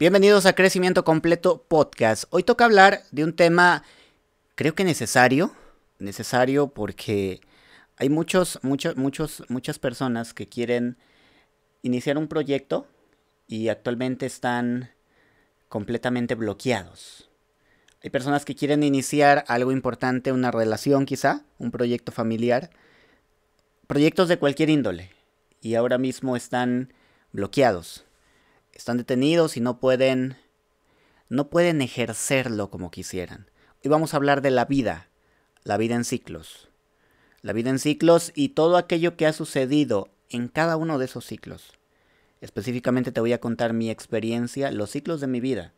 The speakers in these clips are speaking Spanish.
Bienvenidos a Crecimiento Completo Podcast. Hoy toca hablar de un tema creo que necesario, necesario porque hay muchos, muchos, muchos, muchas personas que quieren iniciar un proyecto y actualmente están completamente bloqueados. Hay personas que quieren iniciar algo importante, una relación quizá, un proyecto familiar, proyectos de cualquier índole, y ahora mismo están bloqueados están detenidos y no pueden no pueden ejercerlo como quisieran. Hoy vamos a hablar de la vida, la vida en ciclos. La vida en ciclos y todo aquello que ha sucedido en cada uno de esos ciclos. Específicamente te voy a contar mi experiencia, los ciclos de mi vida.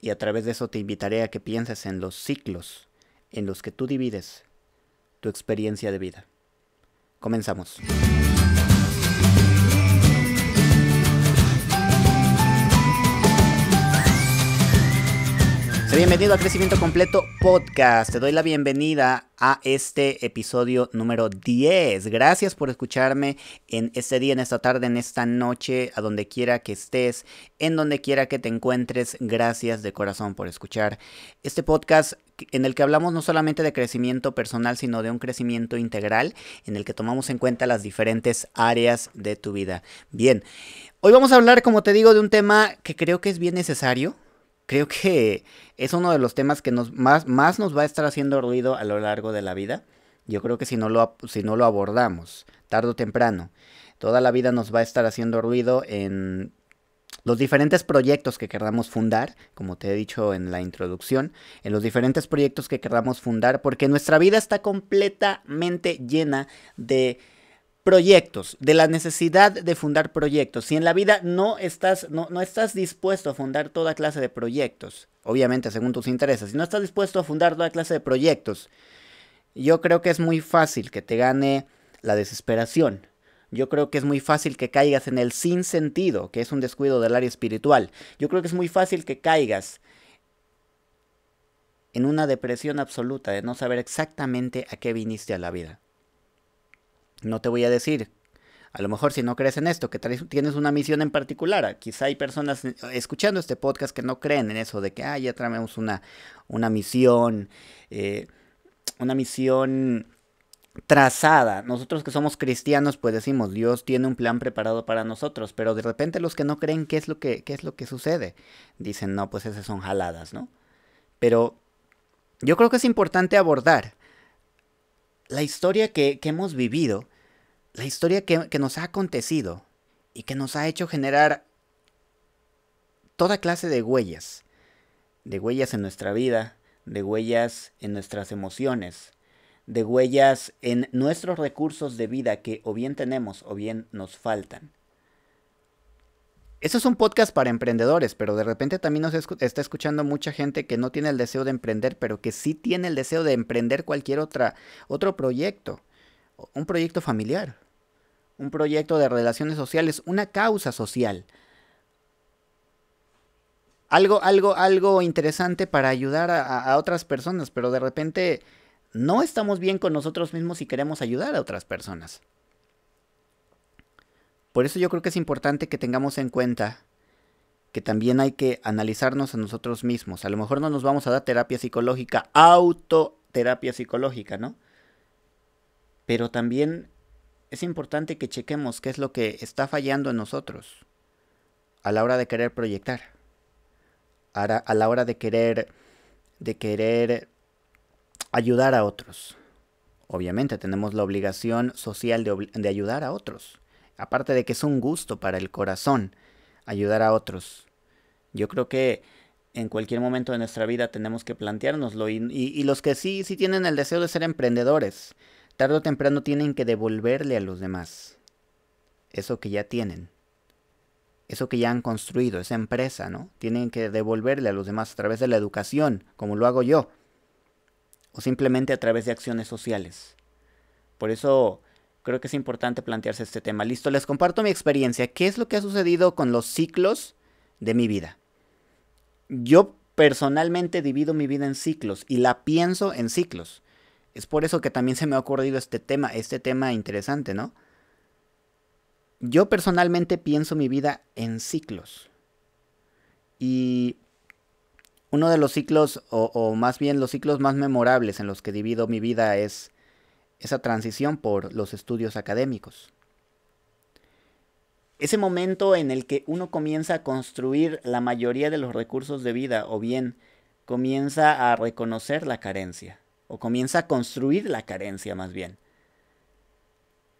Y a través de eso te invitaré a que pienses en los ciclos en los que tú divides tu experiencia de vida. Comenzamos. Bienvenido a Crecimiento Completo Podcast. Te doy la bienvenida a este episodio número 10. Gracias por escucharme en este día, en esta tarde, en esta noche, a donde quiera que estés, en donde quiera que te encuentres. Gracias de corazón por escuchar este podcast en el que hablamos no solamente de crecimiento personal, sino de un crecimiento integral en el que tomamos en cuenta las diferentes áreas de tu vida. Bien, hoy vamos a hablar, como te digo, de un tema que creo que es bien necesario creo que es uno de los temas que nos, más, más nos va a estar haciendo ruido a lo largo de la vida. Yo creo que si no, lo, si no lo abordamos, tarde o temprano, toda la vida nos va a estar haciendo ruido en los diferentes proyectos que queramos fundar, como te he dicho en la introducción, en los diferentes proyectos que queramos fundar, porque nuestra vida está completamente llena de proyectos, de la necesidad de fundar proyectos. Si en la vida no estás, no, no estás dispuesto a fundar toda clase de proyectos, obviamente según tus intereses, si no estás dispuesto a fundar toda clase de proyectos, yo creo que es muy fácil que te gane la desesperación. Yo creo que es muy fácil que caigas en el sinsentido, que es un descuido del área espiritual. Yo creo que es muy fácil que caigas en una depresión absoluta de no saber exactamente a qué viniste a la vida. No te voy a decir, a lo mejor si no crees en esto, que tienes una misión en particular. Quizá hay personas eh, escuchando este podcast que no creen en eso de que, ah, ya traemos una, una misión, eh, una misión trazada. Nosotros que somos cristianos, pues decimos, Dios tiene un plan preparado para nosotros, pero de repente los que no creen, ¿qué es lo que, qué es lo que sucede? Dicen, no, pues esas son jaladas, ¿no? Pero yo creo que es importante abordar la historia que, hemos vivido, la historia que, nos ha acontecido y que nos ha hecho generar toda clase de huellas, de huellas en nuestra vida, de huellas en nuestras emociones, de huellas en nuestros recursos de vida que o bien tenemos o bien nos faltan. Eso es un podcast para emprendedores, pero de repente también nos está escuchando mucha gente que no tiene el deseo de emprender, pero que sí tiene el deseo de emprender cualquier otra, otro proyecto. Un proyecto familiar, un proyecto de relaciones sociales, una causa social. Algo, algo, algo interesante para ayudar a, otras personas, pero de repente no estamos bien con nosotros mismos y queremos ayudar a otras personas. Por eso yo creo que es importante que tengamos en cuenta que también hay que analizarnos a nosotros mismos. A lo mejor no nos vamos a dar terapia psicológica, autoterapia psicológica, ¿no? Pero también es importante que chequemos qué es lo que está fallando en nosotros a la hora de querer proyectar, a la hora de querer, de querer ayudar a otros. Obviamente tenemos la obligación social de, ayudar a otros. Aparte de que es un gusto para el corazón ayudar a otros. Yo creo que en cualquier momento de nuestra vida tenemos que planteárnoslo. Y, los que sí, sí tienen el deseo de ser emprendedores, tarde o temprano tienen que devolverle a los demás eso que ya tienen. Eso que ya han construido, esa empresa, ¿no? Tienen que devolverle a los demás a través de la educación, como lo hago yo. O simplemente a través de acciones sociales. Por eso creo que es importante plantearse este tema. Listo, les comparto mi experiencia. ¿Qué es lo que ha sucedido con los ciclos de mi vida? Yo personalmente divido mi vida en ciclos y la pienso en ciclos. Es por eso que también se me ha ocurrido este tema, este tema interesante, ¿no? Yo personalmente pienso mi vida en ciclos. Y uno de los ciclos, o, más bien los ciclos más memorables en los que divido mi vida es esa transición por los estudios académicos. Ese momento en el que uno comienza a construir la mayoría de los recursos de vida o bien comienza a reconocer la carencia o comienza a construir la carencia más bien.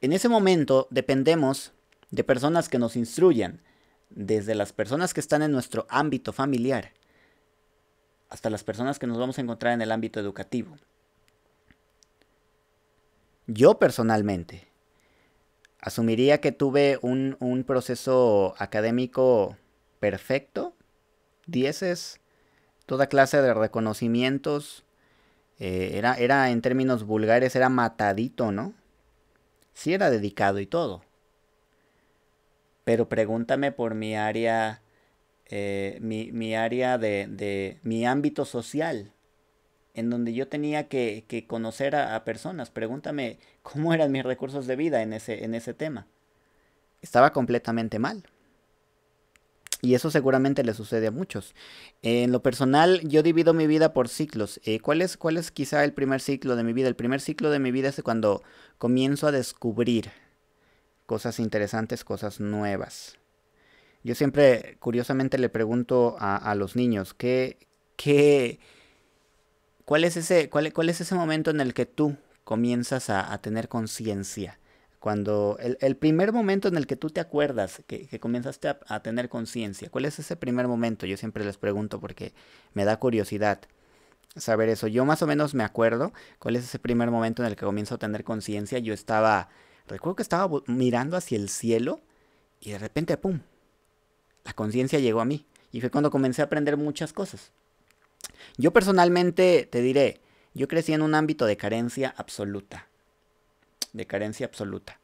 En ese momento dependemos de personas que nos instruyan, desde las personas que están en nuestro ámbito familiar hasta las personas que nos vamos a encontrar en el ámbito educativo. Yo personalmente asumiría que tuve un, proceso académico perfecto, dieces, toda clase de reconocimientos, eh, era, era en términos vulgares, era matadito, ¿no? Sí era dedicado y todo. Pero pregúntame por mi área eh, mi, área de, mi ámbito social, en donde yo tenía que, conocer a, personas. Pregúntame cómo eran mis recursos de vida en ese, en ese tema. Estaba completamente mal. Y eso seguramente le sucede a muchos. En lo personal, yo divido mi vida por ciclos. Eh, ¿cuál, es, ¿Cuál es quizá el primer ciclo de mi vida? El primer ciclo de mi vida es cuando comienzo a descubrir cosas interesantes, cosas nuevas. Yo siempre, curiosamente, le pregunto a, los niños, ¿qué, qué, cuál, es ese, cuál, cuál, es ese momento en el que tú comienzas a, tener conciencia? Cuando el, primer momento en el que tú te acuerdas que, que a, a tener conciencia, ¿cuál es ese primer momento? Yo siempre les pregunto porque me da curiosidad saber eso. Yo más o menos me acuerdo cuál es ese primer momento en el que comienzo a tener conciencia. Yo estaba, recuerdo que estaba mirando hacia el cielo y de repente, ¡pum!, la conciencia llegó a mí. Y fue cuando comencé a aprender muchas cosas. Yo personalmente te diré, yo crecí en un ámbito de carencia absoluta. De carencia absoluta.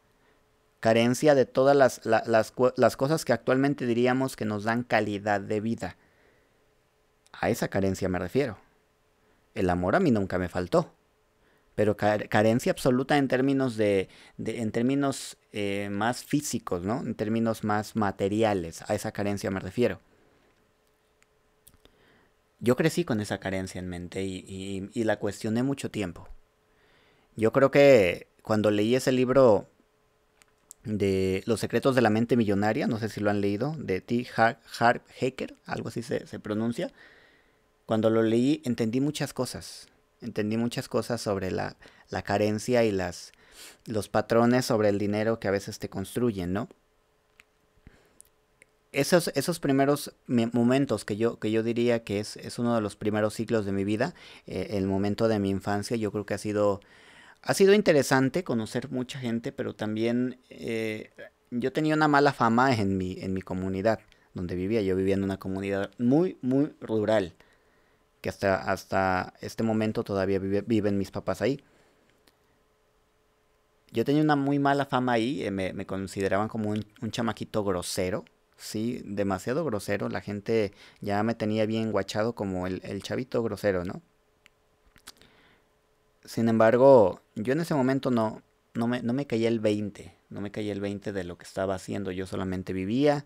Carencia de todas las, las, cosas que actualmente diríamos que nos dan calidad de vida. A esa carencia me refiero. El amor a mí nunca me faltó. Pero carencia absoluta en términos de, en términos eh, más físicos, ¿no? En términos más materiales, a esa carencia me refiero. Yo crecí con esa carencia en mente y, la cuestioné mucho tiempo. Yo creo que cuando leí ese libro de Los secretos de la mente millonaria, no sé si lo han leído, de T. Harv Haker, algo así se, se, pronuncia. Cuando lo leí entendí muchas cosas. Entendí muchas cosas sobre la, la carencia y las, los patrones sobre el dinero que a veces te construyen, ¿no? Esos, esos primeros momentos que yo, que yo diría que es, es uno de los primeros ciclos de mi vida, eh, el momento de mi infancia, yo creo que ha sido, ha sido interesante conocer mucha gente, pero también eh, yo tenía una mala fama en mi, en mi comunidad donde vivía. Yo vivía en una comunidad muy, muy rural, que hasta, hasta este momento todavía viven mis papás ahí yo tenía una muy mala fama ahí, eh, me, consideraban como un, chamaquito grosero, sí, demasiado grosero, la gente ya me tenía bien guachado como el, chavito grosero, ¿no? Sin embargo, yo en ese momento no, no, me, no me caía el 20, no me caía el 20 de lo que estaba haciendo, yo solamente vivía,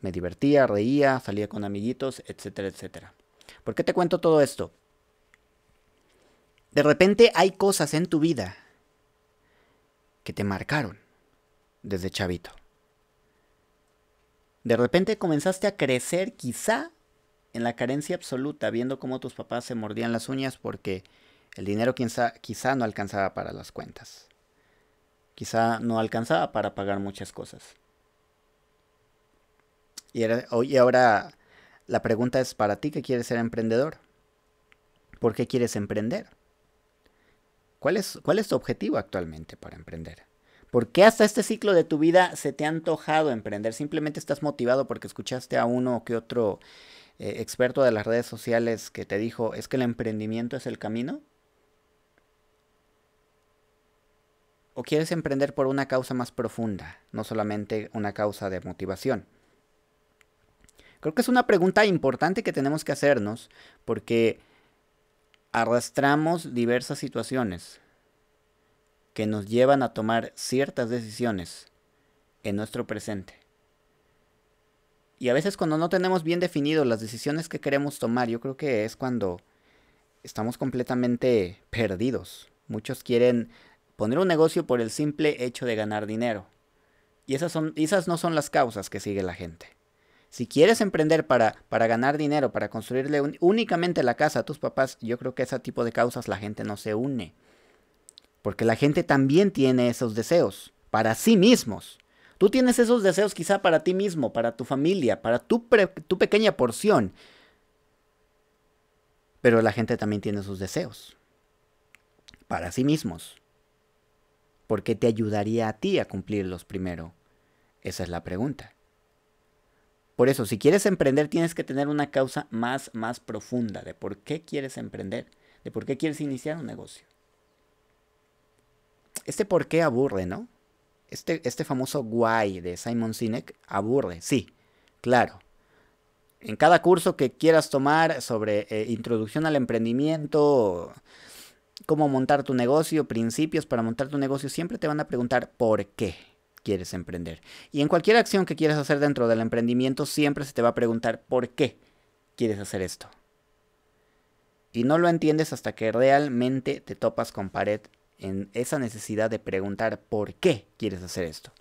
me divertía, reía, salía con amiguitos, etcétera, etcétera. ¿Por qué te cuento todo esto? De repente hay cosas en tu vida que te marcaron desde chavito. De repente comenzaste a crecer quizá en la carencia absoluta, viendo cómo tus papás se mordían las uñas porque el dinero quizá, quizá no alcanzaba para las cuentas. Quizá no alcanzaba para pagar muchas cosas. Y, ahora la pregunta es para ti que quieres ser emprendedor. ¿Por qué quieres emprender? ¿Cuál es, ¿Cuál es tu objetivo actualmente para emprender? ¿Por qué hasta este ciclo de tu vida se te ha antojado emprender? ¿Simplemente estás motivado porque escuchaste a uno o que otro eh, experto de las redes sociales que te dijo, es que el emprendimiento es el camino? ¿O quieres emprender por una causa más profunda, no solamente una causa de motivación? Creo que es una pregunta importante que tenemos que hacernos porque arrastramos diversas situaciones que nos llevan a tomar ciertas decisiones en nuestro presente. Y a veces cuando no tenemos bien definido las decisiones que queremos tomar, yo creo que es cuando estamos completamente perdidos. Muchos quieren poner un negocio por el simple hecho de ganar dinero. Y esas, son, esas no son las causas que sigue la gente. Si quieres emprender para, para ganar dinero, para construirle únicamente la casa a tus papás, yo creo que ese tipo de causas la gente no se une. Porque la gente también tiene esos deseos para sí mismos. Tú tienes esos deseos quizá para ti mismo, para tu familia, para tu, tu pequeña porción. Pero la gente también tiene sus deseos para sí mismos. ¿Por qué te ayudaría a ti a cumplirlos primero? Esa es la pregunta. Por eso, si quieres emprender, tienes que tener una causa más, más profunda de por qué quieres emprender, de por qué quieres iniciar un negocio. Este por qué aburre, ¿no? Este, este famoso why de Simon Sinek aburre, sí, claro. En cada curso que quieras tomar sobre eh, introducción al emprendimiento, cómo montar tu negocio, principios para montar tu negocio, siempre te van a preguntar por qué quieres emprender. Y en cualquier acción que quieras hacer dentro del emprendimiento, siempre se te va a preguntar por qué quieres hacer esto. Y no lo entiendes hasta que realmente te topas con pared en esa necesidad de preguntar por qué quieres hacer esto.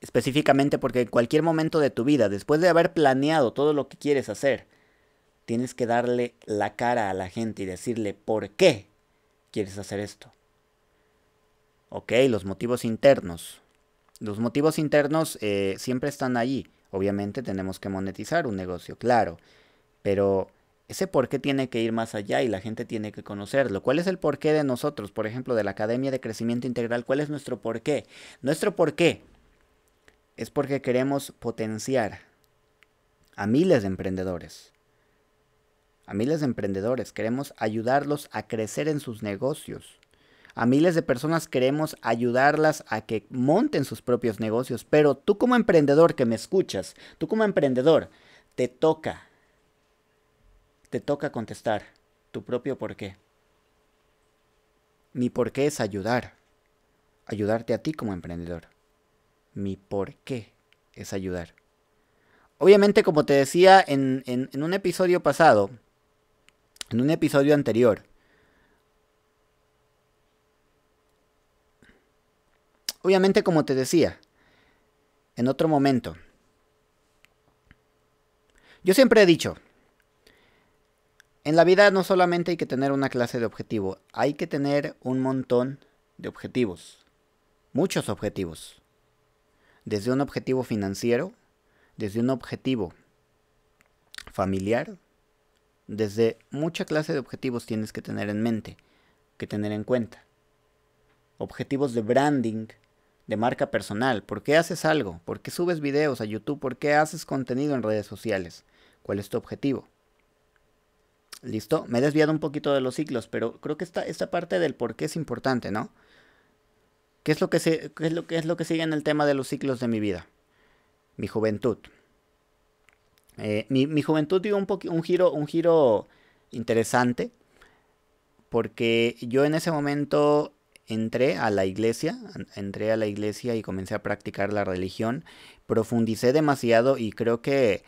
Específicamente porque en cualquier momento de tu vida, después de haber planeado todo lo que quieres hacer, tienes que darle la cara a la gente y decirle por qué quieres hacer esto. Ok, los motivos internos. Los motivos internos eh, siempre están allí. Obviamente tenemos que monetizar un negocio, claro. Pero ese por qué tiene que ir más allá y la gente tiene que conocerlo. ¿Cuál es el porqué de nosotros, por ejemplo, de la Academia de Crecimiento Integral? ¿Cuál es nuestro porqué? Nuestro porqué es porque queremos potenciar a miles de emprendedores a miles de emprendedores, queremos ayudarlos a crecer en sus negocios. A miles de personas queremos ayudarlas a que monten sus propios negocios, pero tú como emprendedor que me escuchas, tú como emprendedor, te toca, te toca contestar tu propio por qué. Mi por qué es ayudar, ayudarte a ti como emprendedor. Mi por qué es ayudar. Obviamente, como te decía en, en un episodio pasado, en un episodio anterior, obviamente como te decía, en otro momento, yo siempre he dicho, en la vida no solamente hay que tener una clase de objetivo, hay que tener un montón de objetivos, muchos objetivos, desde un objetivo financiero, desde un objetivo familiar, desde mucha clase de objetivos tienes que tener en mente, que tener en cuenta. Objetivos de branding, de marca personal. ¿Por qué haces algo? ¿Por qué subes videos a YouTube? ¿Por qué haces contenido en redes sociales? ¿Cuál es tu objetivo? ¿Listo? Me he desviado un poquito de los ciclos, pero creo que esta, esta parte del por qué es importante, ¿no? ¿Qué es, lo que se, qué es, lo, qué es lo que sigue en el tema de los ciclos de mi vida? Mi juventud. Eh, mi, juventud dio un, un, giro, un giro interesante porque yo en ese momento entré a la iglesia, entré a la iglesia y comencé a practicar la religión, profundicé demasiado y creo que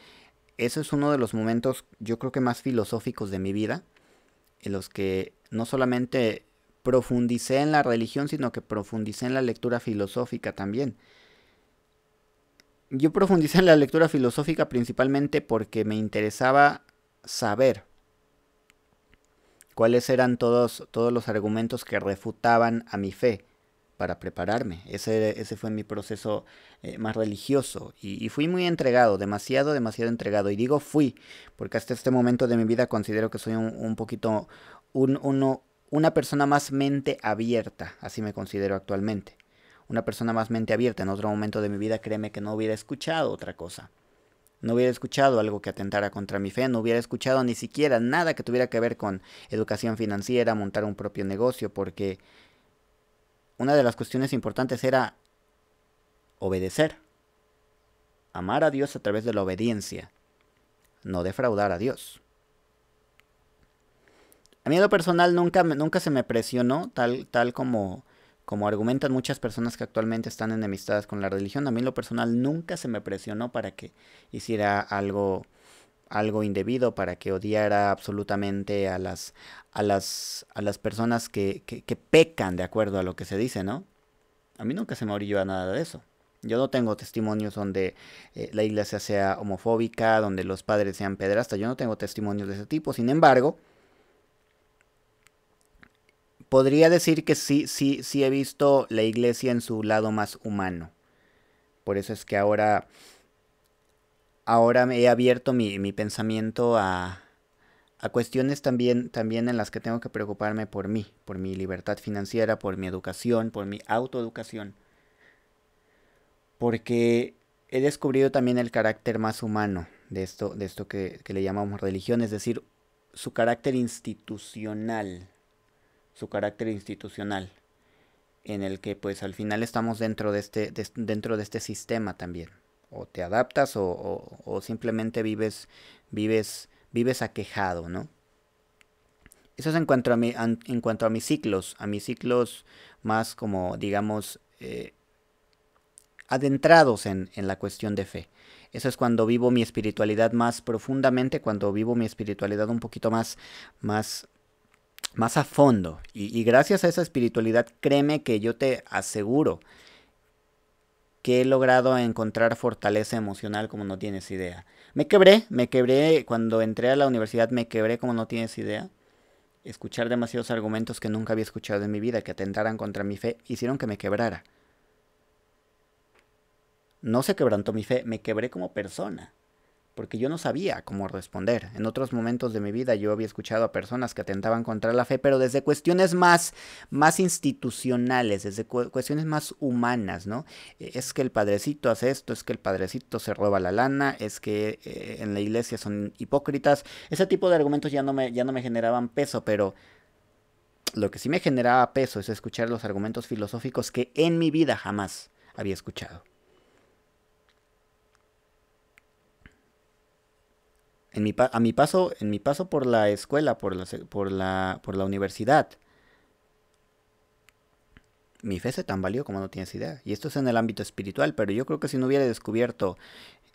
eso es uno de los momentos, yo creo que más filosóficos de mi vida, en los que no solamente profundicé en la religión, sino que profundicé en la lectura filosófica también yo profundicé en la lectura filosófica principalmente porque me interesaba saber cuáles eran todos, todos los argumentos que refutaban a mi fe para prepararme. Ese, ese fue mi proceso eh, más religioso y, fui muy entregado, demasiado, demasiado entregado. Y digo fui, porque hasta este momento de mi vida considero que soy un, un poquito un, uno, una persona más mente abierta, así me considero actualmente una persona más mente abierta. En otro momento de mi vida, créeme que no hubiera escuchado otra cosa. No hubiera escuchado algo que atentara contra mi fe, no hubiera escuchado ni siquiera nada que tuviera que ver con educación financiera, montar un propio negocio, porque una de las cuestiones importantes era obedecer. Amar a Dios a través de la obediencia, no defraudar a Dios. A mí en lo personal nunca, nunca se me presionó tal, tal como como argumentan muchas personas que actualmente están enemistadas con la religión, a mí lo personal nunca se me presionó para que hiciera algo algo indebido, para que odiara absolutamente a las a las a las personas que, que, pecan de acuerdo a lo que se dice, ¿no? A mí nunca se me orilló a nada de eso. Yo no tengo testimonios donde eh, la iglesia sea homofóbica, donde los padres sean pedrastas. Yo no tengo testimonios de ese tipo. Sin embargo, podría decir que sí, sí, sí he visto la iglesia en su lado más humano. Por eso es que ahora, ahora me he abierto mi, mi pensamiento a, a cuestiones también, también en las que tengo que preocuparme por mí, por mi libertad financiera, por mi educación, por mi autoeducación. Porque he descubrido también el carácter más humano de esto, de esto que, que le llamamos religión, es decir, su carácter institucional, su carácter institucional, en el que pues al final estamos dentro de este, dentro de este sistema también. O te adaptas o, o, simplemente vives, vives, vives aquejado, ¿no? Eso es en cuanto a, mi, en cuanto a mis ciclos, a mis ciclos más como, digamos, eh, adentrados en, en, la cuestión de fe. Eso es cuando vivo mi espiritualidad más profundamente, cuando vivo mi espiritualidad un poquito más, más, más a fondo. Y, gracias a esa espiritualidad, créeme que yo te aseguro que he logrado encontrar fortaleza emocional como no tienes idea. Me quebré, me quebré cuando entré a la universidad, me quebré como no tienes idea. Escuchar demasiados argumentos que nunca había escuchado en mi vida, que atentaran contra mi fe, hicieron que me quebrara. No se quebrantó mi fe, me quebré como persona porque yo no sabía cómo responder. En otros momentos de mi vida yo había escuchado a personas que atentaban contra la fe, pero desde cuestiones más, más institucionales, desde cuestiones más humanas, ¿no? E, es que el padrecito hace esto, es que el padrecito se roba la lana, es que eh, en la iglesia son hipócritas. Ese tipo de argumentos ya no me, ya no me generaban peso, pero lo que sí me generaba peso es escuchar los argumentos filosóficos que en mi vida jamás había escuchado. En mi, a mi paso, en mi paso por la escuela, por la, por la, por la universidad, mi fe se tambaleó como no tienes idea. Y esto es en el ámbito espiritual, pero yo creo que si no hubiera descubierto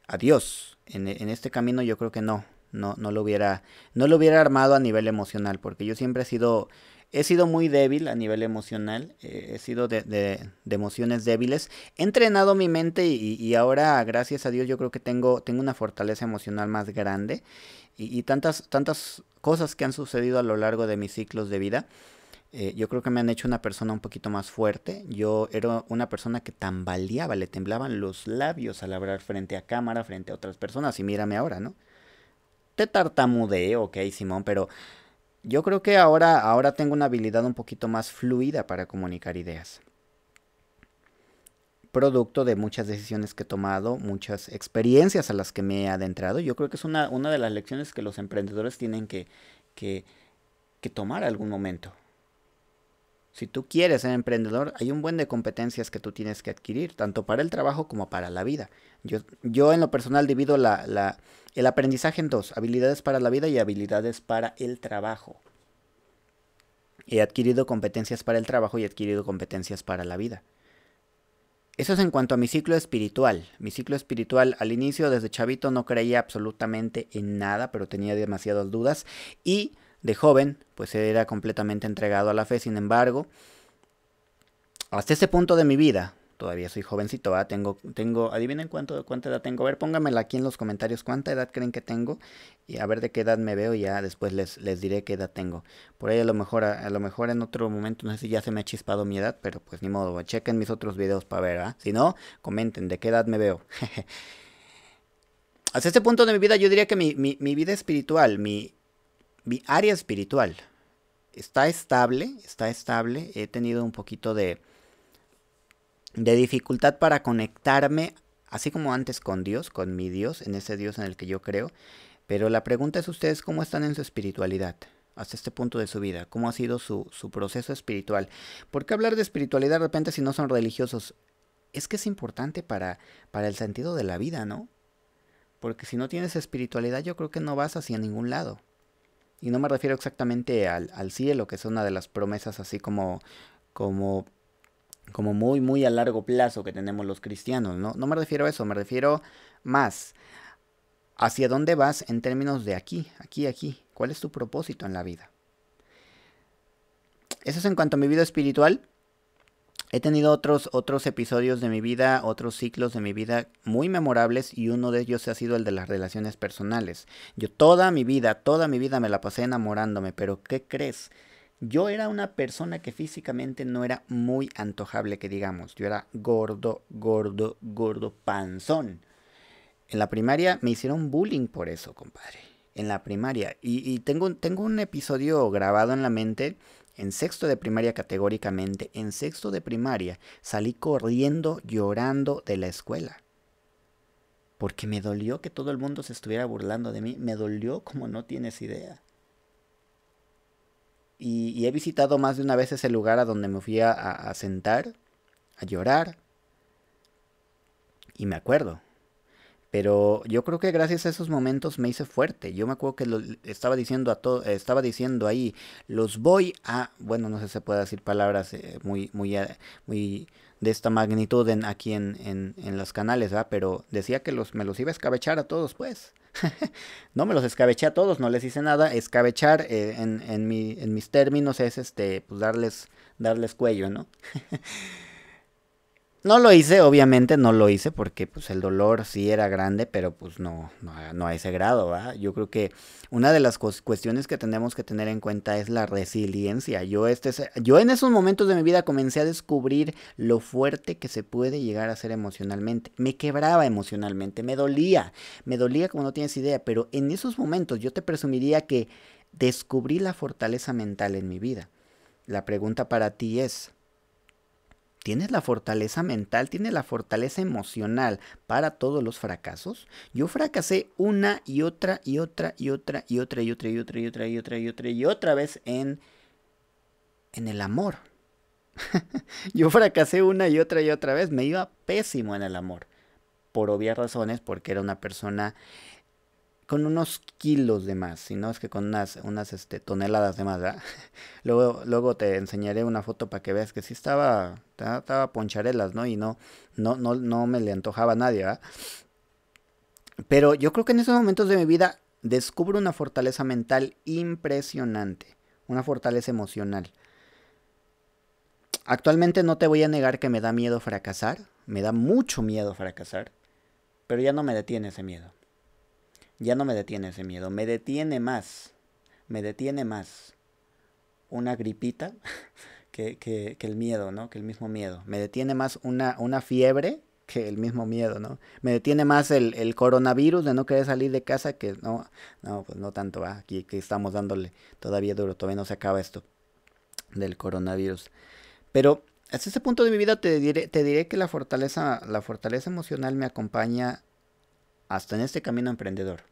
a Dios en, en este camino, yo creo que no, no, no lo hubiera, no lo hubiera armado a nivel emocional, porque yo siempre he sido he sido muy débil a nivel emocional, eh, he sido de, emociones débiles. He entrenado mi mente y, ahora, gracias a Dios, yo creo que tengo, tengo una fortaleza emocional más grande y, tantas, tantas cosas que han sucedido a lo largo de mis ciclos de vida. Eh, yo creo que me han hecho una persona un poquito más fuerte. Yo era una persona que tambaleaba, le temblaban los labios al hablar frente a cámara, frente a otras personas. Y mírame ahora, ¿no? Te tartamudeo, ok, Simón, pero yo creo que ahora, ahora tengo una habilidad un poquito más fluida para comunicar ideas. Producto de muchas decisiones que he tomado, muchas experiencias a las que me he adentrado. Yo creo que es una, una de las lecciones que los emprendedores tienen que, que, que tomar algún momento. Si tú quieres ser emprendedor, hay un buen de competencias que tú tienes que adquirir, tanto para el trabajo como para la vida. Yo, yo en lo personal divido la, la, el aprendizaje en dos, habilidades para la vida y habilidades para el trabajo. He adquirido competencias para el trabajo y he adquirido competencias para la vida. Eso es en cuanto a mi ciclo espiritual. Mi ciclo espiritual al inicio, desde chavito, no creía absolutamente en nada, pero tenía demasiadas dudas. Y de joven, pues era completamente entregado a la fe. Sin embargo, hasta ese punto de mi vida, todavía soy jovencito, tengo, tengo, adivinen cuánto, cuánta edad tengo. A ver, pónganmela aquí en los comentarios cuánta edad creen que tengo y a ver de qué edad me veo y ya después les, les diré qué edad tengo. Por ahí a lo mejor, a, lo mejor en otro momento, no sé si ya se me ha chispado mi edad, pero pues ni modo, chequen mis otros videos para ver, ¿ah? Si no, comenten de qué edad me veo. Hasta este punto de mi vida yo diría que mi, mi vida espiritual, mi, mi área espiritual está estable, está estable. He tenido un poquito de, de dificultad para conectarme, así como antes con Dios, con mi Dios, en ese Dios en el que yo creo. Pero la pregunta es ustedes cómo están en su espiritualidad hasta este punto de su vida, cómo ha sido su, su proceso espiritual. ¿Por qué hablar de espiritualidad de repente si no son religiosos? Es que es importante para, para el sentido de la vida, ¿no? Porque si no tienes espiritualidad yo creo que no vas hacia ningún lado. Y no me refiero exactamente al, cielo, que es una de las promesas así como, como como muy, muy a largo plazo que tenemos los cristianos, ¿no? No me refiero a eso, me refiero más hacia dónde vas en términos de aquí, aquí, aquí. ¿Cuál es tu propósito en la vida? Eso es en cuanto a mi vida espiritual. He tenido otros, otros episodios de mi vida, otros ciclos de mi vida muy memorables y uno de ellos ha sido el de las relaciones personales. Yo toda mi vida, toda mi vida me la pasé enamorándome, pero ¿qué crees? Yo era una persona que físicamente no era muy antojable, que digamos. Yo era gordo, gordo, gordo, panzón. En la primaria me hicieron bullying por eso, compadre. En la primaria. Y, y tengo, tengo un episodio grabado en la mente en sexto de primaria categóricamente, en sexto de primaria salí corriendo, llorando de la escuela. Porque me dolió que todo el mundo se estuviera burlando de mí. Me dolió como no tienes idea. Y, he visitado más de una vez ese lugar a donde me fui a, a sentar, a llorar. Y me acuerdo, pero yo creo que gracias a esos momentos me hice fuerte. Yo me acuerdo que lo, estaba diciendo a todo, estaba diciendo ahí, los voy a, bueno, no sé si se puede decir palabras eh, muy, muy, eh, muy de esta magnitud en, aquí en, en, en los canales, ¿verdad? Pero decía que los, me los iba a escabechar a todos, pues. no me los escabeché a todos, no les hice nada. Escabechar eh, en, en, mi, en mis términos es este, pues darles, darles cuello, ¿no? No lo hice, obviamente no lo hice porque pues el dolor sí era grande, pero pues no, no, a ese grado, ¿va? Yo creo que una de las cuestiones que tenemos que tener en cuenta es la resiliencia. Yo, este, yo en esos momentos de mi vida comencé a descubrir lo fuerte que se puede llegar a ser emocionalmente. Me quebraba emocionalmente, me dolía, me dolía como no tienes idea, pero en esos momentos yo te presumiría que descubrí la fortaleza mental en mi vida. La pregunta para ti es, ¿Tienes la fortaleza mental, tienes la fortaleza emocional para todos los fracasos? Yo fracasé una y otra y otra y otra y otra y otra y otra y otra y otra y otra y otra vez en en el amor. Yo fracasé una y otra y otra vez, me iba pésimo en el amor. Por obvias razones, porque era una persona con unos kilos de más, si no es que con unas, unas este, toneladas de más, luego, luego te enseñaré una foto para que veas que sí estaba, estaba poncharelas, ¿no? Y no, no, no, no me le antojaba a nadie, ¿verdad? Pero yo creo que en esos momentos de mi vida descubro una fortaleza mental impresionante, una fortaleza emocional. Actualmente no te voy a negar que me da miedo fracasar, me da mucho miedo fracasar, pero ya no me detiene ese miedo ya no me detiene ese miedo, me detiene más, me detiene más una gripita que, que, el miedo, ¿no? Que el mismo miedo. Me detiene más una, una fiebre que el mismo miedo, ¿no? Me detiene más el, el, coronavirus de no querer salir de casa que no, no, pues no tanto, ¿va? aquí que estamos dándole todavía duro, todavía no se acaba esto del coronavirus. Pero hasta ese punto de mi vida te diré, te diré que la fortaleza, la fortaleza emocional me acompaña hasta en este camino emprendedor.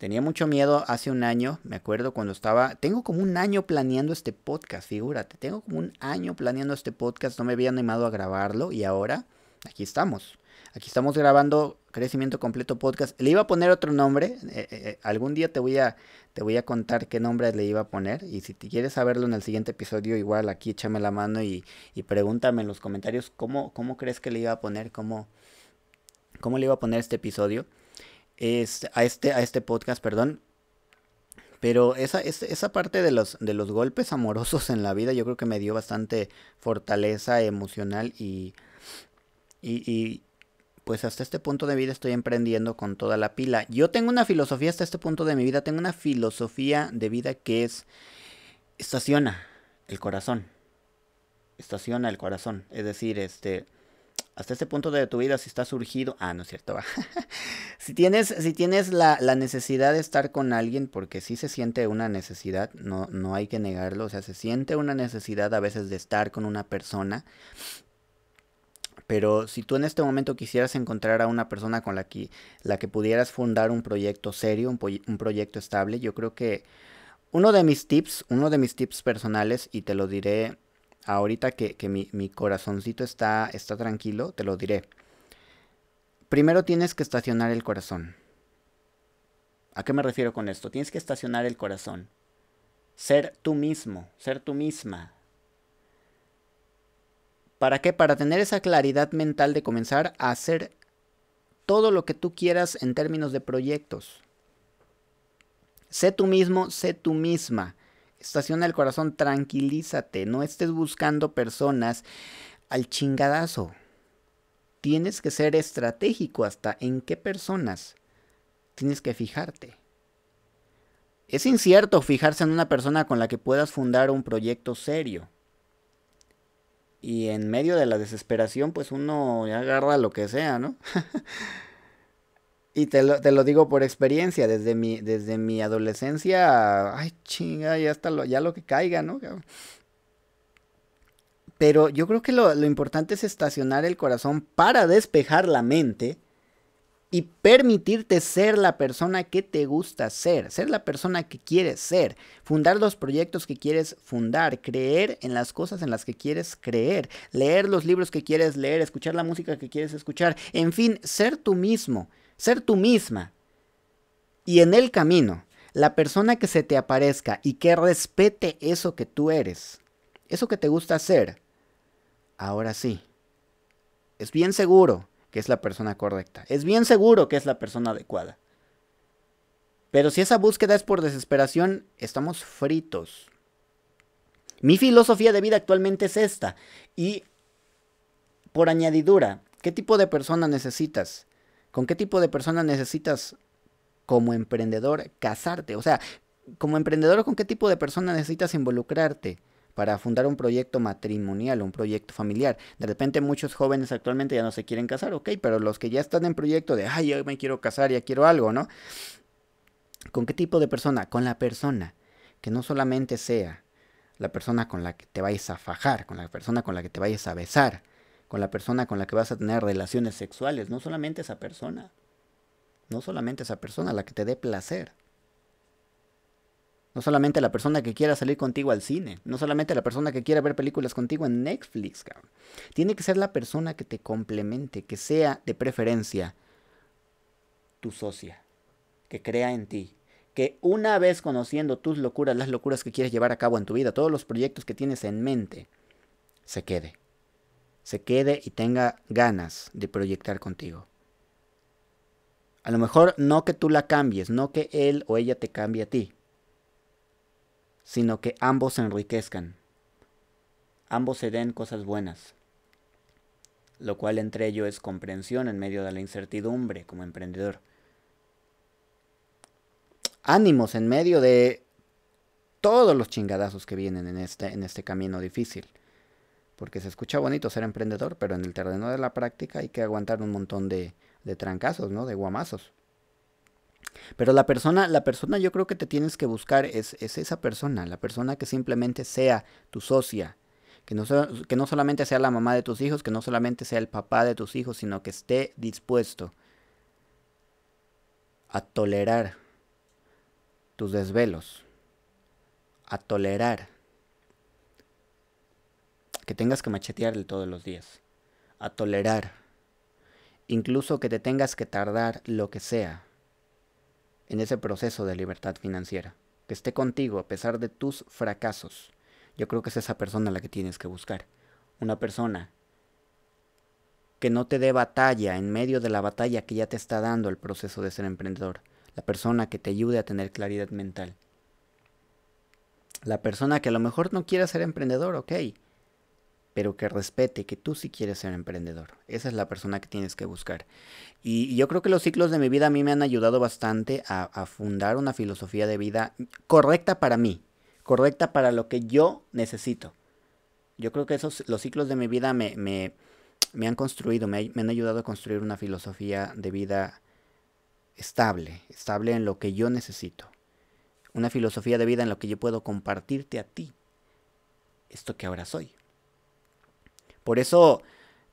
Tenía mucho miedo hace un año, me acuerdo cuando estaba, tengo como un año planeando este podcast, figúrate, tengo como un año planeando este podcast, no me había animado a grabarlo y ahora aquí estamos. Aquí estamos grabando Crecimiento Completo Podcast. Le iba a poner otro nombre, eh, eh, eh, algún día te voy, a, te voy a contar qué nombre le iba a poner y si te quieres saberlo en el siguiente episodio, igual aquí échame la mano y, y pregúntame en los comentarios cómo, cómo crees que le iba a poner, cómo, cómo le iba a poner este episodio a, este, a este podcast, perdón. Pero esa, esa parte de los, de los golpes amorosos en la vida yo creo que me dio bastante fortaleza emocional y, y, pues hasta este punto de vida estoy emprendiendo con toda la pila. Yo tengo una filosofía hasta este punto de mi vida, tengo una filosofía de vida que es estaciona el corazón. Estaciona el corazón. Es decir, este hasta este punto de tu vida, si está surgido, ah, no es cierto, si tienes, si tienes la, la, necesidad de estar con alguien, porque sí se siente una necesidad, no, no hay que negarlo, o sea, se siente una necesidad a veces de estar con una persona. Pero si tú en este momento quisieras encontrar a una persona con la que, la que pudieras fundar un proyecto serio, un proyecto estable, yo creo que uno de mis tips, uno de mis tips personales, y te lo diré ahorita que, mi, corazoncito está, está tranquilo, te lo diré. Primero tienes que estacionar el corazón. ¿A qué me refiero con esto? Tienes que estacionar el corazón. Ser tú mismo, ser tú misma. ¿Para qué? Para tener esa claridad mental de comenzar a hacer todo lo que tú quieras en términos de proyectos. Sé tú mismo, sé tú misma. Estaciona el corazón, tranquilízate, no estés buscando personas al chingadazo. Tienes que ser estratégico hasta en qué personas tienes que fijarte. Es incierto fijarse en una persona con la que puedas fundar un proyecto serio. Y en medio de la desesperación, pues uno agarra lo que sea, ¿no? y te lo, te lo, digo por experiencia, desde mi, desde mi adolescencia, ay chinga, ya, lo, ya lo que caiga, ¿no? Pero yo creo que lo, lo importante es estacionar el corazón para despejar la mente y permitirte ser la persona que te gusta ser, ser la persona que quieres ser, fundar los proyectos que quieres fundar, creer en las cosas en las que quieres creer, leer los libros que quieres leer, escuchar la música que quieres escuchar, en fin, ser tú mismo, ser tú misma. Y en el camino, la persona que se te aparezca y que respete eso que tú eres, eso que te gusta hacer, ahora sí, es bien seguro que es la persona correcta. Es bien seguro que es la persona adecuada. Pero si esa búsqueda es por desesperación, estamos fritos. Mi filosofía de vida actualmente es esta. Y por añadidura, ¿qué tipo de persona necesitas? ¿Con qué tipo de persona necesitas como emprendedor casarte? O sea, como emprendedor, ¿con qué tipo de persona necesitas involucrarte? para fundar un proyecto matrimonial, un proyecto familiar. De repente muchos jóvenes actualmente ya no se quieren casar, ok, pero los que ya están en proyecto de, ay, yo me quiero casar, ya quiero algo, ¿no? ¿Con qué tipo de persona? Con la persona que no solamente sea la persona con la que te vayas a fajar, con la persona con la que te vayas a besar, con la persona con la que vas a tener relaciones sexuales, no solamente esa persona, no solamente esa persona, la que te dé placer. No solamente la persona que quiera salir contigo al cine, no solamente la persona que quiera ver películas contigo en Netflix, cabrón. Tiene que ser la persona que te complemente, que sea de preferencia tu socia, que crea en ti, que una vez conociendo tus locuras, las locuras que quieres llevar a cabo en tu vida, todos los proyectos que tienes en mente, se quede. Se quede y tenga ganas de proyectar contigo. A lo mejor no que tú la cambies, no que él o ella te cambie a ti, sino que ambos se enriquezcan, ambos se den cosas buenas, lo cual entre ello es comprensión en medio de la incertidumbre como emprendedor. Ánimos en medio de todos los chingadazos que vienen en este, en este camino difícil. Porque se escucha bonito ser emprendedor, pero en el terreno de la práctica hay que aguantar un montón de, de trancazos, ¿no? De guamazos. Pero la persona, la persona yo creo que te tienes que buscar es, es esa persona, la persona que simplemente sea tu socia, que no, que no solamente sea la mamá de tus hijos, que no solamente sea el papá de tus hijos, sino que esté dispuesto a tolerar tus desvelos, a tolerar que tengas que machetearle todos los días, a tolerar incluso que te tengas que tardar lo que sea en ese proceso de libertad financiera, que esté contigo a pesar de tus fracasos. Yo creo que es esa persona la que tienes que buscar. Una persona que no te dé batalla en medio de la batalla que ya te está dando el proceso de ser emprendedor. La persona que te ayude a tener claridad mental. La persona que a lo mejor no quiera ser emprendedor, ok, pero que respete que tú sí quieres ser emprendedor. Esa es la persona que tienes que buscar. Y yo creo que los ciclos de mi vida a mí me han ayudado bastante a, fundar una filosofía de vida correcta para mí, correcta para lo que yo necesito. Yo creo que esos, los ciclos de mi vida me, me, me han construido, me, me han ayudado a construir una filosofía de vida estable, estable en lo que yo necesito. Una filosofía de vida en lo que yo puedo compartirte a ti. Esto que ahora soy. Por eso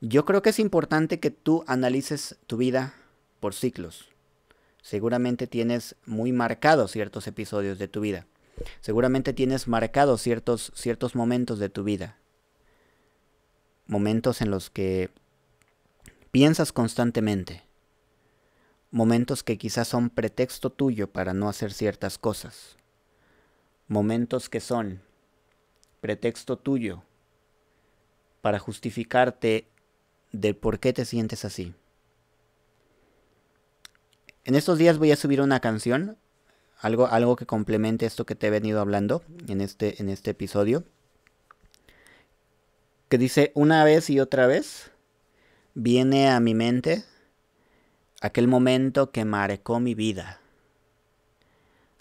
yo creo que es importante que tú analices tu vida por ciclos. Seguramente tienes muy marcados ciertos episodios de tu vida. Seguramente tienes marcados ciertos, ciertos momentos de tu vida. Momentos en los que piensas constantemente. Momentos que quizás son pretexto tuyo para no hacer ciertas cosas. Momentos que son pretexto tuyo para justificarte del por qué te sientes así. En estos días voy a subir una canción, algo, algo que complemente esto que te he venido hablando en este, en este episodio, que dice una vez y otra vez, viene a mi mente aquel momento que marcó mi vida,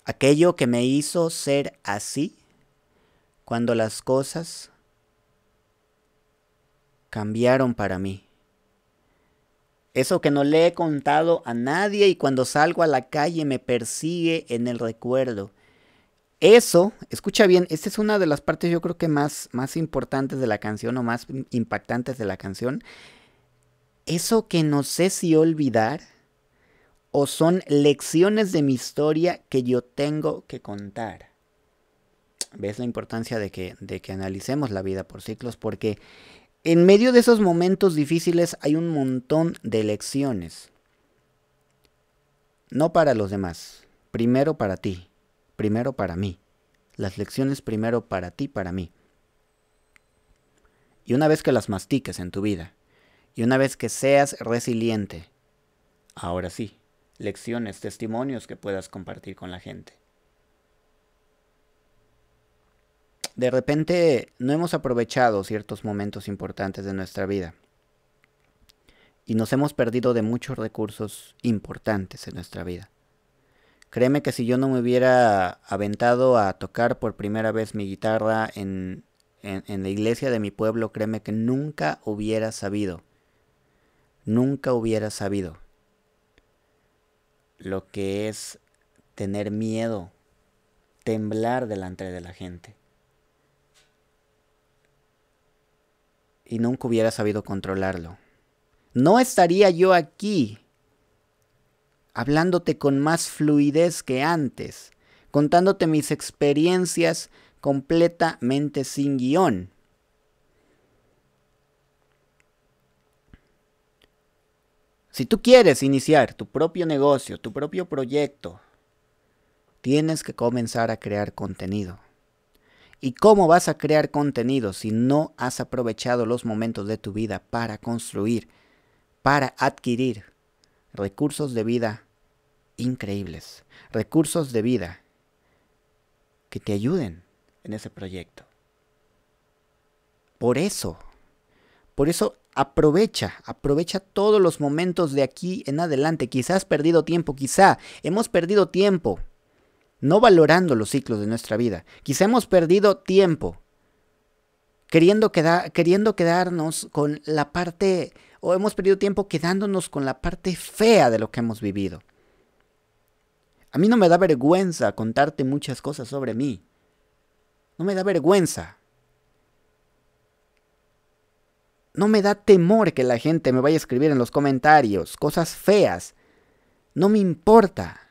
aquello que me hizo ser así cuando las cosas cambiaron para mí. Eso que no le he contado a nadie y cuando salgo a la calle me persigue en el recuerdo. Eso, escucha bien, esta es una de las partes yo creo que más, más importantes de la canción o más impactantes de la canción. Eso que no sé si olvidar o son lecciones de mi historia que yo tengo que contar. ¿Ves la importancia de que, de que analicemos la vida por ciclos? Porque en medio de esos momentos difíciles hay un montón de lecciones. No para los demás, primero para ti, primero para mí. Las lecciones primero para ti, para mí. Y una vez que las mastiques en tu vida, y una vez que seas resiliente, ahora sí, lecciones, testimonios que puedas compartir con la gente. De repente no hemos aprovechado ciertos momentos importantes de nuestra vida. Y nos hemos perdido de muchos recursos importantes en nuestra vida. Créeme que si yo no me hubiera aventado a tocar por primera vez mi guitarra en, en, la iglesia de mi pueblo, créeme que nunca hubiera sabido, nunca hubiera sabido lo que es tener miedo, temblar delante de la gente. Y nunca hubiera sabido controlarlo. No estaría yo aquí hablándote con más fluidez que antes, contándote mis experiencias completamente sin guion. Si tú quieres iniciar tu propio negocio, tu propio proyecto, tienes que comenzar a crear contenido. ¿Y cómo vas a crear contenido si no has aprovechado los momentos de tu vida para construir, para adquirir recursos de vida increíbles? Recursos de vida que te ayuden en ese proyecto. Por eso, por eso aprovecha, aprovecha todos los momentos de aquí en adelante. Quizás has perdido tiempo, quizá hemos perdido tiempo no valorando los ciclos de nuestra vida. Quizá hemos perdido tiempo queriendo, queriendo quedarnos con la parte, o hemos perdido tiempo quedándonos con la parte fea de lo que hemos vivido. A mí no me da vergüenza contarte muchas cosas sobre mí. No me da vergüenza. No me da temor que la gente me vaya a escribir en los comentarios cosas feas. No me importa.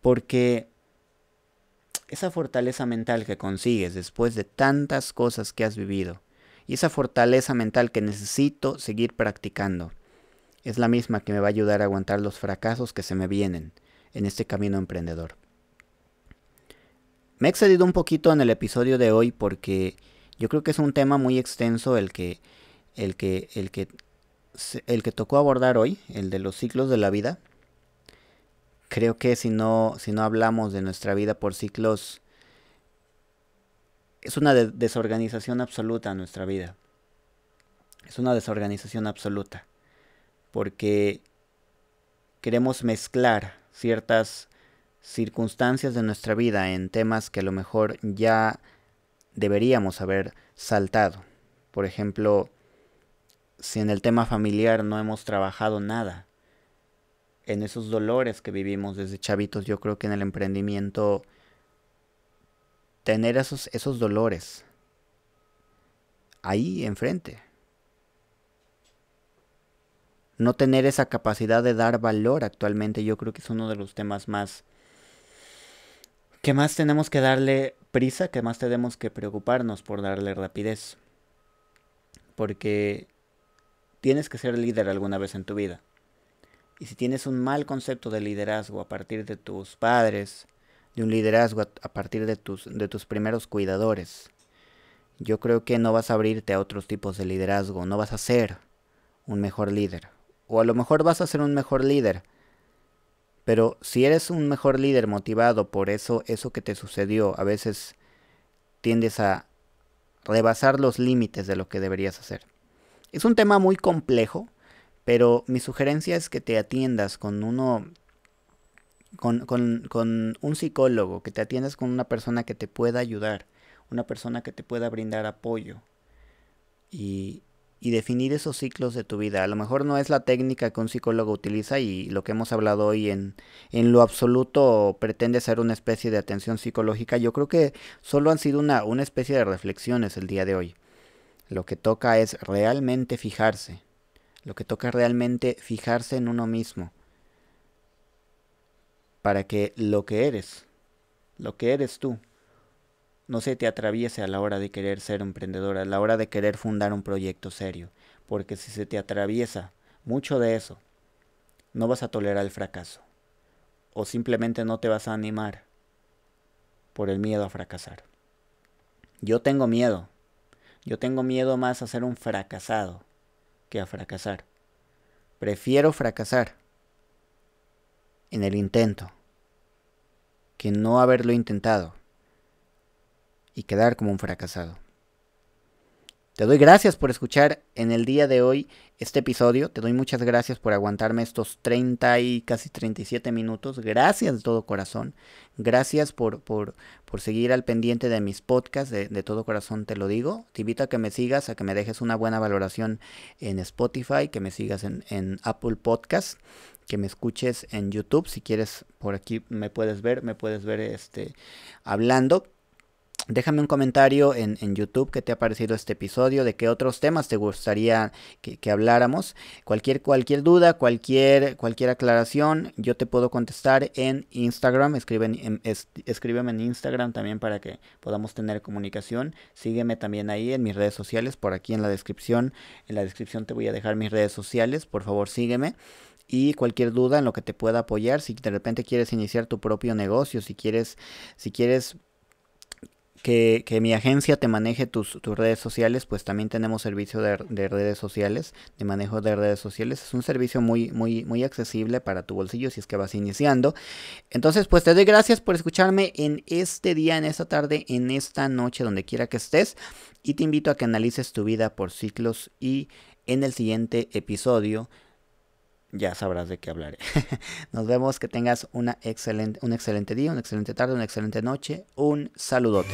Porque esa fortaleza mental que consigues después de tantas cosas que has vivido, y esa fortaleza mental que necesito seguir practicando, es la misma que me va a ayudar a aguantar los fracasos que se me vienen en este camino emprendedor. Me he excedido un poquito en el episodio de hoy porque yo creo que es un tema muy extenso el que el que el que el que tocó abordar hoy, el de los ciclos de la vida creo que si no, si no hablamos de nuestra vida por ciclos, es una desorganización absoluta nuestra vida. Es una desorganización absoluta. Porque queremos mezclar ciertas circunstancias de nuestra vida en temas que a lo mejor ya deberíamos haber saltado. Por ejemplo, si en el tema familiar no hemos trabajado nada, en esos dolores que vivimos desde chavitos, yo creo que en el emprendimiento, tener esos, esos dolores ahí enfrente. No tener esa capacidad de dar valor actualmente, yo creo que es uno de los temas más que más tenemos que darle prisa, que más tenemos que preocuparnos por darle rapidez. Porque tienes que ser líder alguna vez en tu vida. Y si tienes un mal concepto de liderazgo a partir de tus padres, de un liderazgo a, partir de tus, de tus primeros cuidadores, yo creo que no vas a abrirte a otros tipos de liderazgo, no vas a ser un mejor líder. O a lo mejor vas a ser un mejor líder. Pero si eres un mejor líder motivado por eso, eso que te sucedió, a veces tiendes a rebasar los límites de lo que deberías hacer. Es un tema muy complejo, pero mi sugerencia es que te atiendas con uno, con, con, con un psicólogo, que te atiendas con una persona que te pueda ayudar, una persona que te pueda brindar apoyo. Y, y definir esos ciclos de tu vida. A lo mejor no es la técnica que un psicólogo utiliza y lo que hemos hablado hoy en, en lo absoluto pretende ser una especie de atención psicológica. Yo creo que solo han sido una, una especie de reflexiones el día de hoy. Lo que toca es realmente fijarse. Lo que toca realmente fijarse en uno mismo. Para que lo que eres, lo que eres tú, no se te atraviese a la hora de querer ser emprendedor, a la hora de querer fundar un proyecto serio. Porque si se te atraviesa mucho de eso, no vas a tolerar el fracaso. O simplemente no te vas a animar por el miedo a fracasar. Yo tengo miedo. Yo tengo miedo más a ser un fracasado que a fracasar. Prefiero fracasar en el intento que no haberlo intentado y quedar como un fracasado. Te doy gracias por escuchar en el día de hoy este episodio. Te doy muchas gracias por aguantarme estos 30 y casi 37 minutos. Gracias de todo corazón. Gracias por, por, por seguir al pendiente de mis podcasts. De, de, todo corazón te lo digo. Te invito a que me sigas, a que me dejes una buena valoración en Spotify, que me sigas en, en Apple Podcasts que me escuches en YouTube. Si quieres, por aquí me puedes ver, me puedes ver este, hablando. Déjame un comentario en, YouTube que te ha parecido este episodio, de qué otros temas te gustaría que, habláramos. Cualquier, cualquier duda, cualquier, cualquier aclaración, yo te puedo contestar en Instagram. Escriben, en, es, escríbeme en Instagram también para que podamos tener comunicación. Sígueme también ahí en mis redes sociales, por aquí en la descripción. En la descripción te voy a dejar mis redes sociales, por favor sígueme y cualquier duda en lo que te pueda apoyar si de repente quieres iniciar tu propio negocio si quieres si quieres que, que, mi agencia te maneje tus, tus, redes sociales, pues también tenemos servicio de, de, redes sociales, de manejo de redes sociales. Es un servicio muy, muy, muy accesible para tu bolsillo si es que vas iniciando. Entonces, pues te doy gracias por escucharme en este día, en esta tarde, en esta noche, donde quiera que estés. Y te invito a que analices tu vida por ciclos y en el siguiente episodio ya sabrás de qué hablaré. Nos vemos, que tengas una excelente, un excelente día, una excelente tarde, una excelente noche. Un saludote.